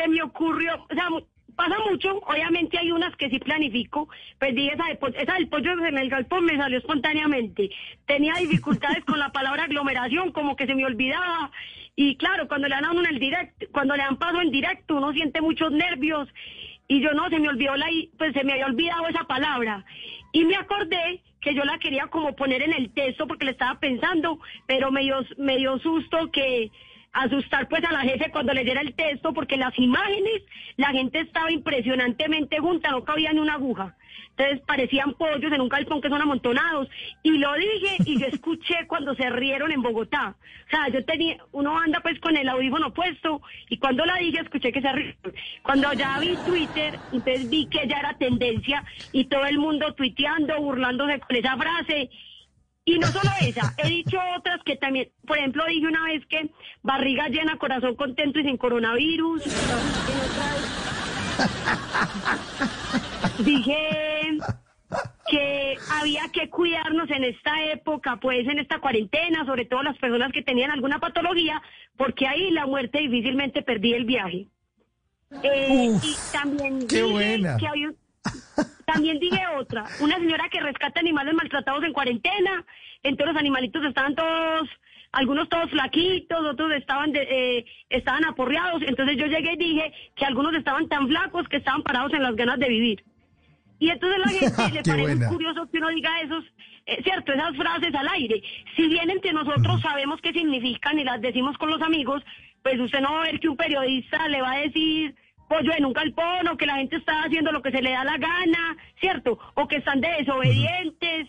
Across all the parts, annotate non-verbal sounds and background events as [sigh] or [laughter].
Se, me ocurrió, o sea, pasa mucho, obviamente hay unas que sí planifico, pues dije, esa, de esa del pollo en el galpón me salió espontáneamente. Tenía dificultades con la palabra aglomeración, como que se me olvidaba. Y claro, cuando le dan a en el directo, cuando le dan paso en directo, uno siente muchos nervios. Y yo no, se me olvidó la, pues se me había olvidado esa palabra. Y me acordé que yo la quería como poner en el texto porque le estaba pensando, pero me dio, me dio susto que asustar pues a la jefe cuando le diera el texto porque las imágenes, la gente estaba impresionantemente junta, no cabía ni una aguja. Entonces parecían pollos en un galpón que son amontonados. Y lo dije y yo escuché cuando se rieron en Bogotá. O sea, yo tenía, uno anda pues con el audífono puesto y cuando la dije escuché que se rieron. Cuando ya vi Twitter, entonces vi que ya era tendencia y todo el mundo tuiteando, burlándose con esa frase. Y no solo esa, he dicho otras que también, por ejemplo, dije una vez que barriga llena, corazón contento y sin coronavirus. Dije que había que cuidarnos en esta época, pues en esta cuarentena, sobre todo las personas que tenían alguna patología, porque ahí la muerte difícilmente perdí el viaje. Eh, y también qué dije buena. que había también dije otra, una señora que rescata animales maltratados en cuarentena, entonces los animalitos estaban todos, algunos todos flaquitos, otros estaban de- eh, estaban aporreados, entonces yo llegué y dije que algunos estaban tan flacos que estaban parados en las ganas de vivir. Y entonces la gente [laughs] le parece buena. curioso que uno diga esos, eh, cierto, esas frases al aire. Si bien entre nosotros sabemos qué significan y las decimos con los amigos, pues usted no va a ver que un periodista le va a decir pollo en un galpón o que la gente está haciendo lo que se le da la gana, ¿cierto? O que están de desobedientes.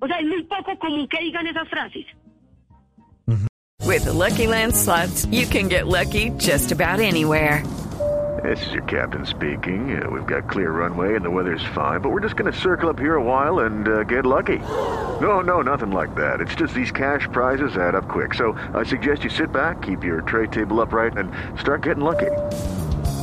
O sea, es muy poco común que digan esas frases. With the Lucky Land slots, you can get lucky just about anywhere. This is your captain speaking. Uh, we've got clear runway and the weather's fine, but we're just going to circle up here a while and uh, get lucky. No, no, nothing like that. It's just these cash prizes add up quick. So I suggest you sit back, keep your tray table upright, and start getting lucky.